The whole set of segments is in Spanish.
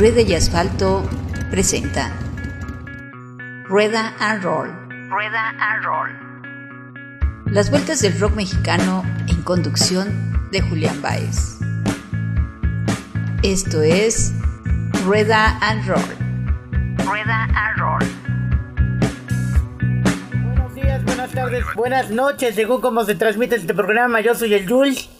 Rueda y Asfalto presenta Rueda and Roll. Rueda and Roll. Las vueltas del rock mexicano en conducción de Julián Baez. Esto es Rueda and Roll. Rueda and Roll. Buenos días, buenas tardes, buenas noches, según cómo se transmite este programa. Yo soy el Jules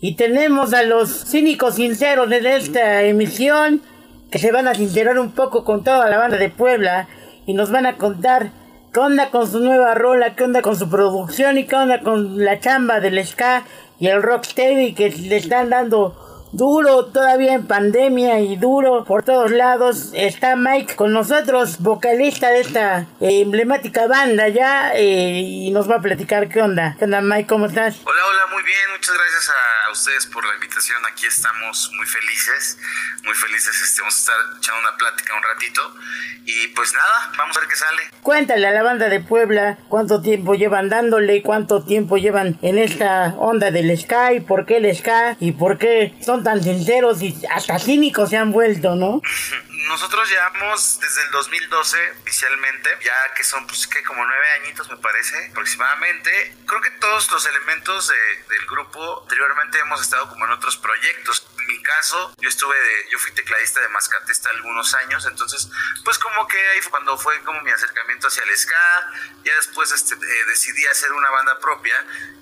y tenemos a los cínicos sinceros de esta emisión que se van a sincerar un poco con toda la banda de Puebla y nos van a contar qué onda con su nueva rola, qué onda con su producción y qué onda con la chamba del ska y el rocksteady que le están dando duro todavía en pandemia y duro por todos lados. Está Mike con nosotros, vocalista de esta eh, emblemática banda ya, eh, y nos va a platicar qué onda. ¿Qué onda Mike? ¿Cómo estás? Hola, hola, muy bien. Muchas gracias a ustedes por la invitación. Aquí estamos muy felices, muy felices. Este, vamos a estar echando una plática un ratito. Y pues nada, vamos a ver qué sale. Cuéntale a la banda de Puebla cuánto tiempo llevan dándole, cuánto tiempo llevan en esta onda del Sky, por qué el Sky y por qué son tan sinceros y hasta cínicos se han vuelto, ¿no? Nosotros llevamos desde el 2012 oficialmente, ya que son pues que como nueve añitos me parece aproximadamente. Creo que todos los elementos del grupo anteriormente hemos estado como en otros proyectos. En mi caso, yo estuve de, yo fui tecladista de Mascatesta algunos años, entonces pues como que ahí fue cuando fue como mi acercamiento hacia el ska, ya después este, eh, decidí hacer una banda propia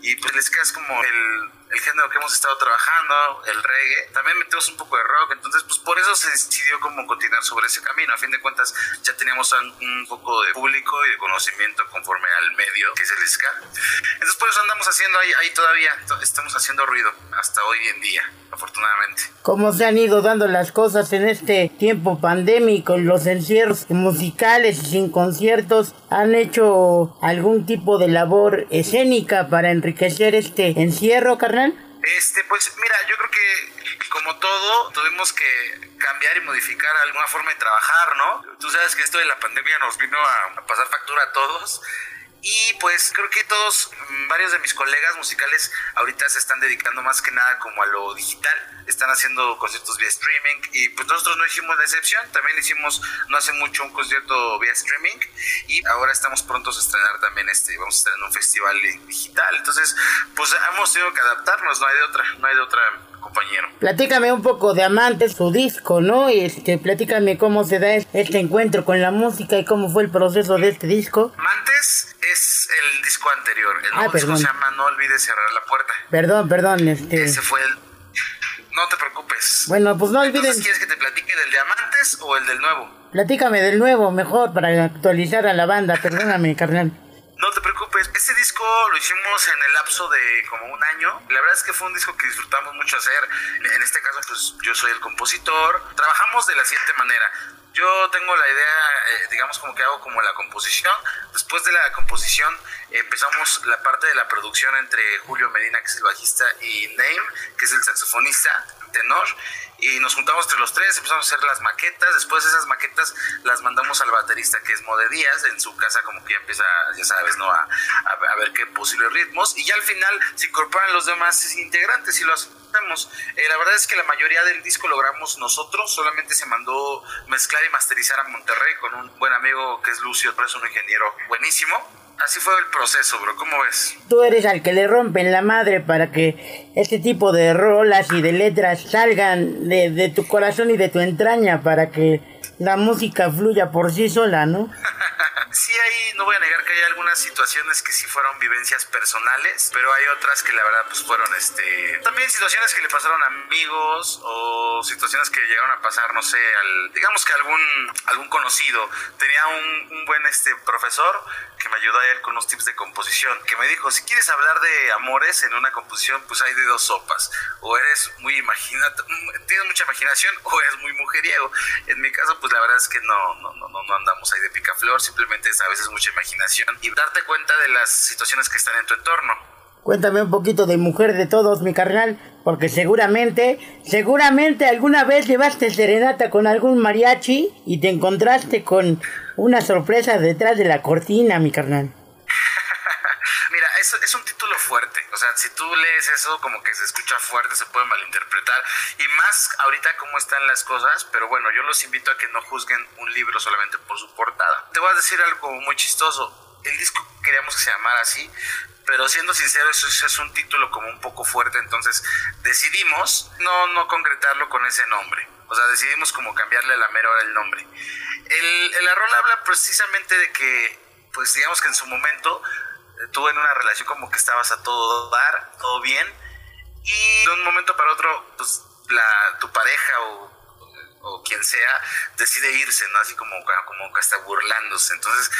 y pues el ska es como el el género que hemos estado trabajando, el reggae. También metemos un poco de rock, entonces pues por eso se decidió como continuar sobre ese camino. A fin de cuentas ya teníamos un poco de público y de conocimiento conforme al medio que es el ska. Entonces por eso andamos haciendo ahí, ahí todavía, estamos haciendo ruido hasta hoy en día, afortunadamente. ¿Cómo se han ido dando las cosas en este tiempo pandémico, los encierros musicales y sin conciertos? ¿Han hecho algún tipo de labor escénica para enriquecer este encierro, carnal? Este, pues mira, yo creo que como todo, tuvimos que cambiar y modificar alguna forma de trabajar, ¿no? Tú sabes que esto de la pandemia nos vino a pasar factura a todos y pues creo que todos, mm, varios de mis colegas musicales ahorita se están dedicando más que nada como a lo digital, están haciendo conciertos vía streaming y pues nosotros no hicimos la excepción, también hicimos no hace mucho un concierto vía streaming y ahora estamos prontos a estrenar también este, vamos a estrenar un festival digital, entonces pues hemos tenido que adaptarnos, no hay de otra, no hay de otra compañero. Platícame un poco de Amantes, su disco, ¿no? Este, platícame cómo se da este encuentro con la música y cómo fue el proceso de este disco. Disco anterior. El nuevo disco se llama No olvides cerrar la puerta. Perdón, perdón. Este... Ese fue el. No te preocupes. Bueno, pues no olvides. ¿Quieres que te platique del Diamantes o el del nuevo? Platícame del nuevo, mejor, para actualizar a la banda. Perdóname, carnal. No te preocupes, este disco lo hicimos en el lapso de como un año. La verdad es que fue un disco que disfrutamos mucho hacer. En este caso, pues yo soy el compositor. Trabajamos de la siguiente manera. Yo tengo la idea, eh, digamos como que hago como la composición. Después de la composición empezamos la parte de la producción entre Julio Medina, que es el bajista, y Name, que es el saxofonista tenor y nos juntamos entre los tres, empezamos a hacer las maquetas, después esas maquetas las mandamos al baterista que es Mode Díaz, en su casa como que empieza, ya sabes, ¿no? A, a, ver qué posibles ritmos y ya al final se incorporan los demás integrantes y lo hacemos. Eh, la verdad es que la mayoría del disco logramos nosotros, solamente se mandó mezclar y masterizar a Monterrey con un buen amigo que es Lucio, es un ingeniero buenísimo así fue el proceso, bro. ¿Cómo ves? Tú eres al que le rompen la madre para que este tipo de rolas y de letras salgan de, de tu corazón y de tu entraña para que la música fluya por sí sola, ¿no? sí hay, no voy a negar que hay algunas situaciones que sí fueron vivencias personales, pero hay otras que la verdad pues fueron este también situaciones que le pasaron a amigos o situaciones que llegaron a pasar, no sé, al digamos que algún algún conocido tenía un, un buen este profesor que me ayudó a él con unos tips de composición, que me dijo, si quieres hablar de amores en una composición, pues hay de dos sopas, o eres muy imaginato, tienes mucha imaginación o eres muy mujeriego. En mi caso, pues la verdad es que no, no, no, no andamos ahí de picaflor, simplemente es a veces mucha imaginación y darte cuenta de las situaciones que están en tu entorno. Cuéntame un poquito de mujer de todos, mi carnal, porque seguramente, seguramente alguna vez llevaste serenata con algún mariachi y te encontraste con una sorpresa detrás de la cortina, mi carnal. Mira, es, es un título fuerte O sea, si tú lees eso, como que se escucha fuerte, se puede malinterpretar. Y más ahorita cómo están las cosas, pero bueno, yo los invito a que no juzguen un libro solamente por su portada. Te voy a decir algo muy chistoso. El disco queríamos que se llamara así, pero siendo sincero, eso es un título como un poco fuerte, entonces decidimos no, no concretarlo con ese nombre. O sea, decidimos como cambiarle a la mera hora el nombre. El, el rol habla precisamente de que, pues digamos que en su momento tuve en una relación como que estabas a todo dar, todo bien, y de un momento para otro, pues la, tu pareja o, o quien sea decide irse, ¿no? Así como, como hasta burlándose. Entonces,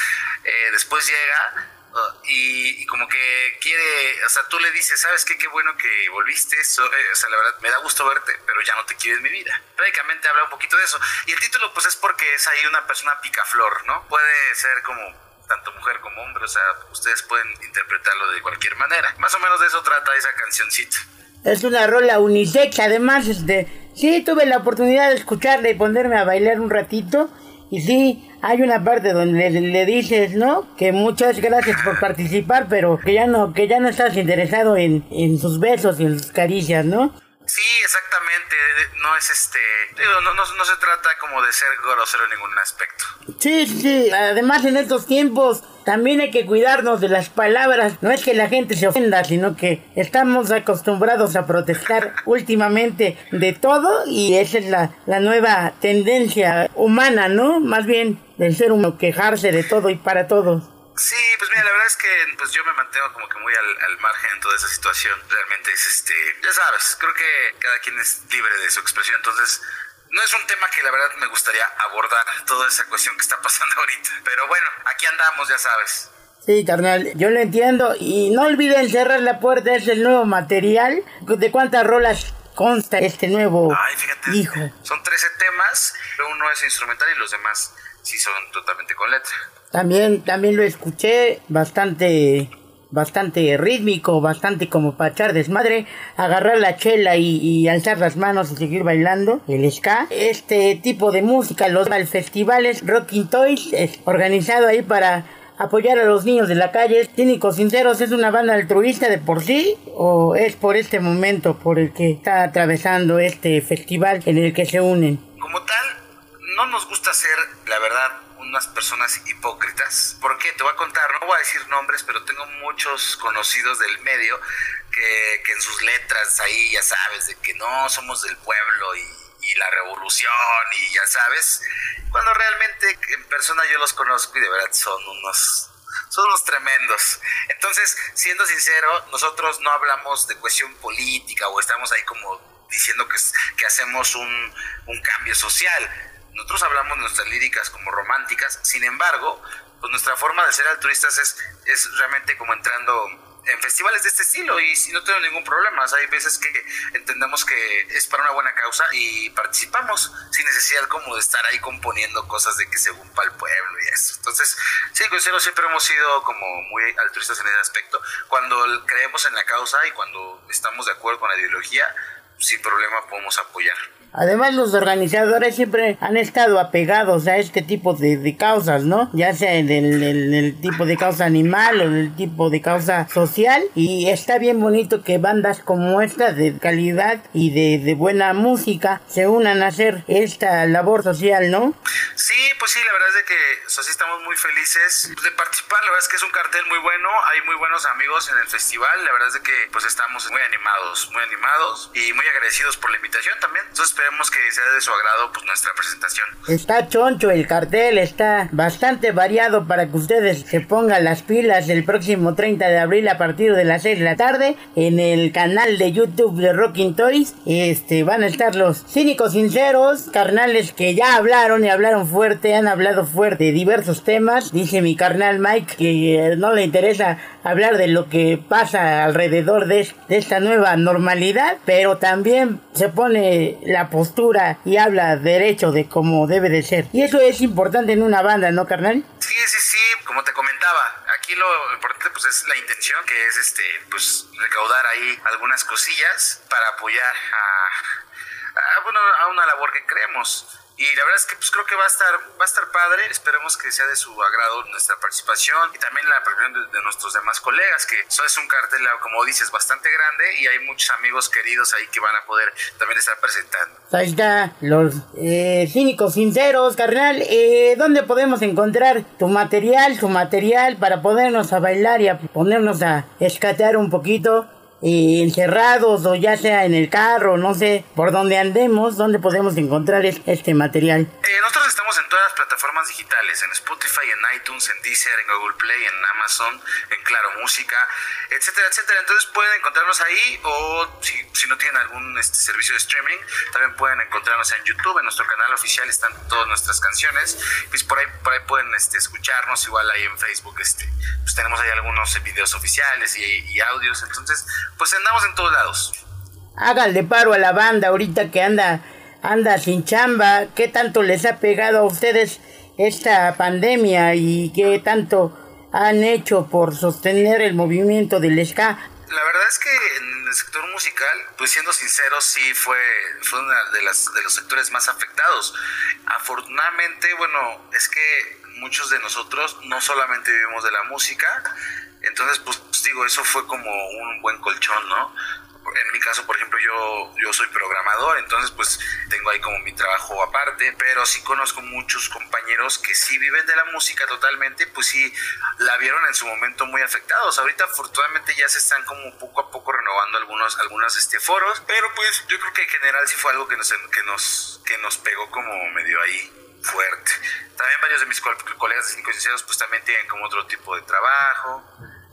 eh, después llega y, como que quiere, o sea, tú le dices, ¿sabes qué? Qué bueno que volviste, eso, eh, o sea, la verdad, me da gusto verte, pero ya no te quiero en mi vida. Prácticamente habla un poquito de eso. Y el título, pues es porque es ahí una persona picaflor, ¿no? Puede ser como tanto mujer como hombre, o sea, ustedes pueden interpretarlo de cualquier manera. Más o menos de eso trata esa cancioncita. Es una rola unisex, además, este, sí tuve la oportunidad de escucharla y ponerme a bailar un ratito. Y sí, hay una parte donde le, dices, ¿no? Que muchas gracias por participar, pero que ya no, que ya no estás interesado en, en sus besos y en sus caricias, ¿no? Sí, exactamente. No es este. no, no, no, se trata como de ser grosero en ningún aspecto. Sí, sí. Además, en estos tiempos también hay que cuidarnos de las palabras. No es que la gente se ofenda, sino que estamos acostumbrados a protestar últimamente de todo y esa es la, la nueva tendencia humana, ¿no? Más bien del ser humano quejarse de todo y para todos. Sí, pues mira, la verdad es que pues yo me mantengo como que muy al, margen en toda esa situación. Realmente es este, ya sabes, creo que cada quien es libre de su expresión, entonces no es un tema que la verdad me gustaría abordar, toda esa cuestión que está pasando ahorita. Pero bueno, aquí andamos, ya sabes. Sí, carnal, yo lo entiendo. Y no olviden cerrar la puerta, es el nuevo material. ¿De cuántas rolas consta este nuevo Ay, fíjate, hijo? Son 13 temas, uno es instrumental y los demás sí son totalmente con letra. También, también lo escuché bastante, bastante rítmico, bastante como para echar desmadre, agarrar la chela y, alzar las manos y seguir bailando, el ska. Este tipo de música, los festivales Rocking Toys, es organizado ahí para apoyar a los niños de la calle. Cínicos Sinceros es una banda altruista de por sí o es por este momento por el que está atravesando este festival en el que se unen. Como tal, no nos gusta ser, la verdad, unas personas hipócritas. ¿Por qué? Te voy a contar, no voy a decir nombres, pero tengo muchos conocidos del medio que, en sus letras ahí, ya sabes, de que no somos del pueblo y, y la revolución y ya sabes, cuando realmente en persona yo los conozco y de verdad son unos son unos tremendos. Entonces, siendo sincero, nosotros no hablamos de cuestión política o estamos ahí como diciendo que, que hacemos un, un cambio social nosotros hablamos de nuestras líricas como románticas, sin embargo, pues nuestra forma de ser altruistas es, es realmente como entrando en festivales de este estilo y no tengo ningún problema. hay veces que entendemos que es para una buena causa y participamos sin necesidad como de estar ahí componiendo cosas de que según para el pueblo y eso. Entonces, sí, considero siempre hemos sido como muy altruistas en ese aspecto. Cuando creemos en la causa y cuando estamos de acuerdo con la ideología, sin problema podemos apoyar. Además, los organizadores siempre han estado apegados a este tipo de, causas, ¿no? Ya sea en el, tipo de causa animal o en el tipo de causa social. Y está bien bonito que bandas como esta de calidad y de, buena música se unan a hacer esta labor social, ¿no? Sí, pues sí, la verdad es de que sí estamos muy felices de participar. La verdad es que es un cartel muy bueno. Hay muy buenos amigos en el festival. La verdad es de que pues estamos muy animados, muy animados y muy agradecidos por la invitación también. Entonces, esperemos que sea de su agrado pues nuestra presentación. Está choncho el cartel, está bastante variado para que ustedes se pongan las pilas el próximo 30 de abril a partir de las 6 de la tarde en el canal de YouTube de Rocking Toys. Este van a estar los cínicos sinceros, carnales que ya hablaron y hablaron fuerte, han hablado fuerte de diversos temas. Dice mi carnal Mike que no le interesa hablar de lo que pasa alrededor de, de esta nueva normalidad, pero también se pone la postura y habla derecho de cómo debe de ser. Y eso es importante en una banda, ¿no, carnal? Sí, sí, sí, como te comentaba, aquí lo importante pues es la intención, que es este, pues recaudar ahí algunas cosillas para apoyar a, bueno, a una labor que creemos. Y la verdad es que pues creo que va a estar va a estar padre. Esperemos que sea de su agrado nuestra participación y también la participación de, nuestros demás colegas que eso es un cartel como dices bastante grande y hay muchos amigos queridos ahí que van a poder también estar presentando. Ahí está los eh, cínicos sinceros carnal. Eh, dónde podemos encontrar tu material tu material para podernos a bailar y a ponernos a escatear un poquito y encerrados o ya sea en el carro, no sé, por donde andemos, donde podemos encontrar este material. Eh, nosotros estamos en todas las plataformas digitales, en Spotify, en iTunes, en Deezer, en Google Play, en Amazon, en Claro Música, etcétera, etcétera. Entonces pueden encontrarnos ahí o si, no tienen algún este, servicio de streaming, también pueden encontrarnos en YouTube, en nuestro canal oficial están todas nuestras canciones. Pues por ahí, por ahí pueden este, escucharnos, igual ahí en Facebook, este, pues tenemos ahí algunos videos oficiales y audios. Entonces, pues andamos en todos lados. Háganle paro a la banda ahorita que anda, anda sin chamba. ¿Qué tanto les ha pegado a ustedes esta pandemia y qué tanto han hecho por sostener el movimiento del ska? La verdad es que en el sector musical, pues siendo sinceros, sí fue, fue uno de, las, de los sectores más afectados. Afortunadamente, bueno, es que muchos de nosotros no solamente vivimos de la música, entonces, pues digo, eso fue como un buen colchón, ¿no? En mi caso, por ejemplo, yo, yo soy programador, entonces pues tengo ahí como mi trabajo aparte, pero sí conozco muchos compañeros que sí viven de la música totalmente, pues sí la vieron en su momento muy afectados. Ahorita afortunadamente ya se están como poco a poco renovando algunos, algunos este, foros, pero pues yo creo que en general sí fue algo que nos, que nos, que nos pegó como medio ahí fuerte. También varios de mis colegas de Cinco Sinceros pues también tienen como otro tipo de trabajo,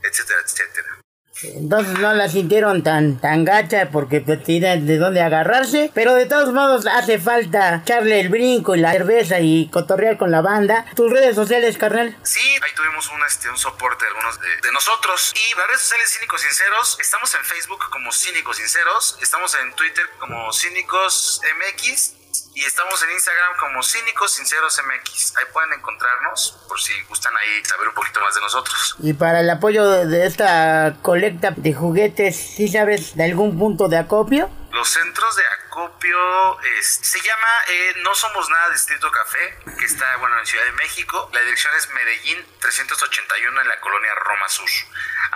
etcétera, etcétera. Entonces no la sintieron tan, tan gacha porque pues, tiene de dónde agarrarse. Pero de todos modos hace falta echarle el brinco y la cerveza y cotorrear con la banda. ¿Tus redes sociales, carnal? Sí, ahí tuvimos un, este, un soporte de algunos de, de nosotros. Y las redes sociales Cínicos Sinceros, estamos en Facebook como Cínicos Sinceros, estamos en Twitter como Cínicos MX y estamos en Instagram como Cínicos Sinceros MX. Ahí pueden encontrarnos por si gustan ahí saber un poquito más de nosotros. Y para el apoyo de esta colecta de juguetes, ¿sí sabes de algún punto de acopio? Los centros de acopio se llama eh, No Somos Nada Distrito Café, que está bueno en Ciudad de México. La dirección es Medellín 381 en la colonia Roma Sur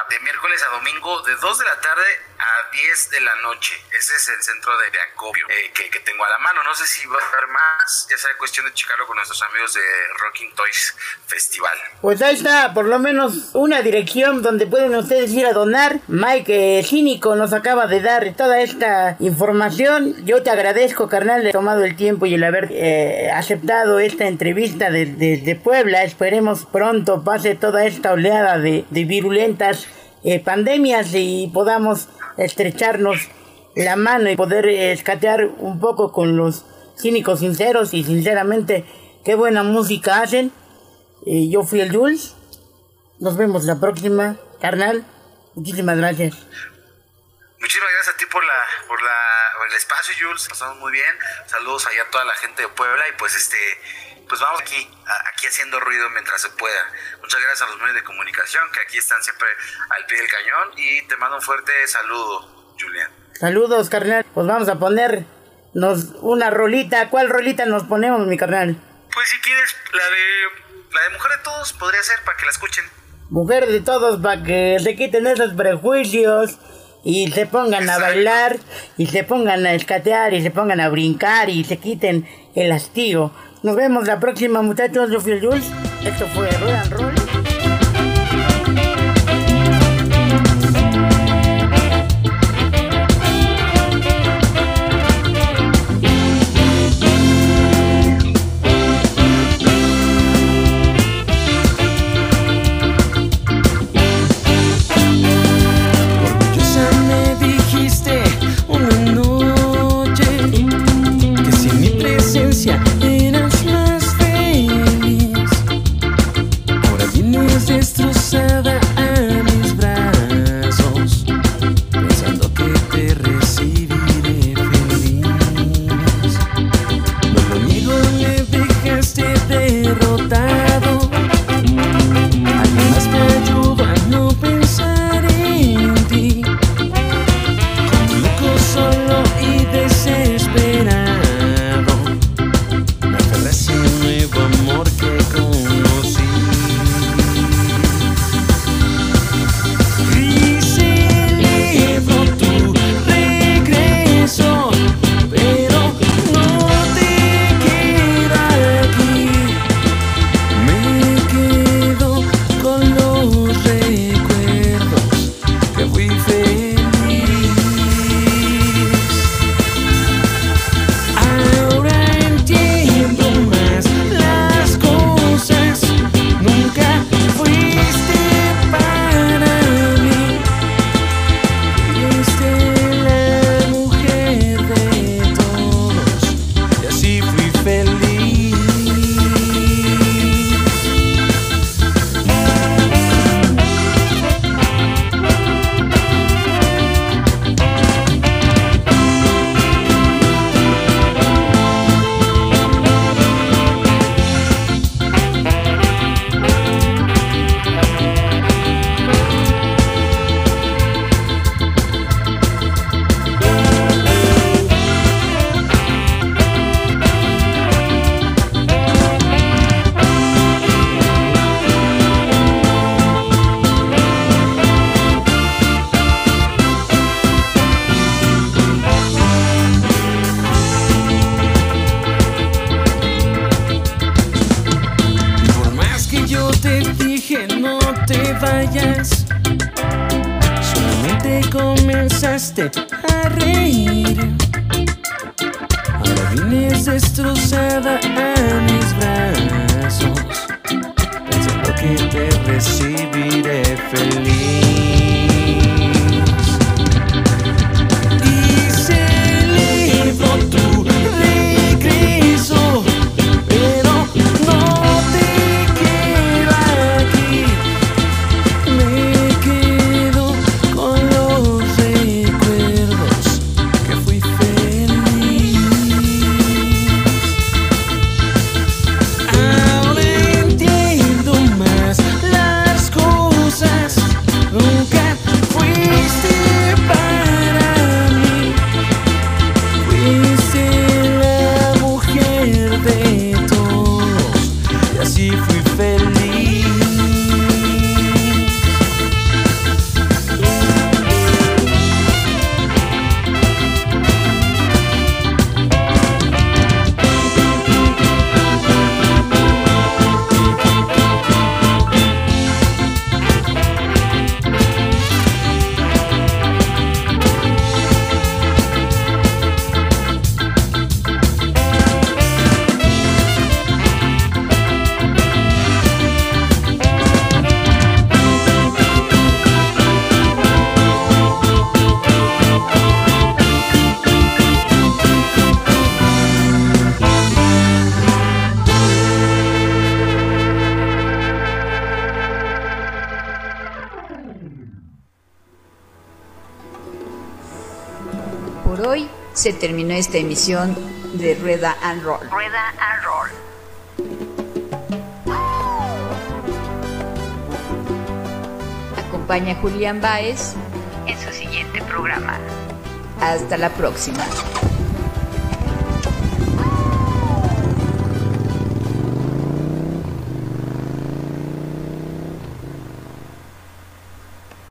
de miércoles a domingo de 2 de la tarde a 10 de la noche. Ese es el centro de acopio eh, que, tengo a la mano. No sé si va a haber más, ya sea cuestión de checarlo con nuestros amigos de Rocking Toys Festival. Pues ahí está, por lo menos una dirección donde pueden ustedes ir a donar. Mike Cínico nos acaba de dar toda esta información. Te agradezco, carnal, de tomado el tiempo y el haber eh, aceptado esta entrevista desde Puebla. Esperemos pronto pase toda esta oleada de, virulentas eh, pandemias y podamos estrecharnos la mano y poder escatear un poco con los cínicos sinceros y sinceramente qué buena música hacen. Eh, yo fui el Jules. Nos vemos la próxima, carnal. Muchísimas gracias. Muchísimas gracias a ti por la, por la, por el espacio, Jules. Pasamos muy bien. Saludos allá a toda la gente de Puebla y pues este pues vamos aquí, aquí haciendo ruido mientras se pueda. Muchas gracias a los medios de comunicación que aquí están siempre al pie del cañón y te mando un fuerte saludo, Julián. Saludos, carnal. Pues vamos a ponernos una rolita. ¿Cuál rolita nos ponemos, mi carnal? Pues si quieres, la de, la de Mujer de Todos podría ser para que la escuchen. Mujer de Todos para que se quiten esos prejuicios y se pongan a bailar y se pongan a escatear y se pongan a brincar y se quiten el hastío. Nos vemos la próxima, muchachos. Yo fui el Jules. Esto fue Roll Roll. te vayas. Solamente comenzaste a reír. Ahora vienes destrozada a mis brazos, pensando que te recibiré feliz. Por hoy se terminó esta emisión de Rueda and Roll. Rueda and Roll. Acompaña a Julián Baez en su siguiente programa. Hasta la próxima.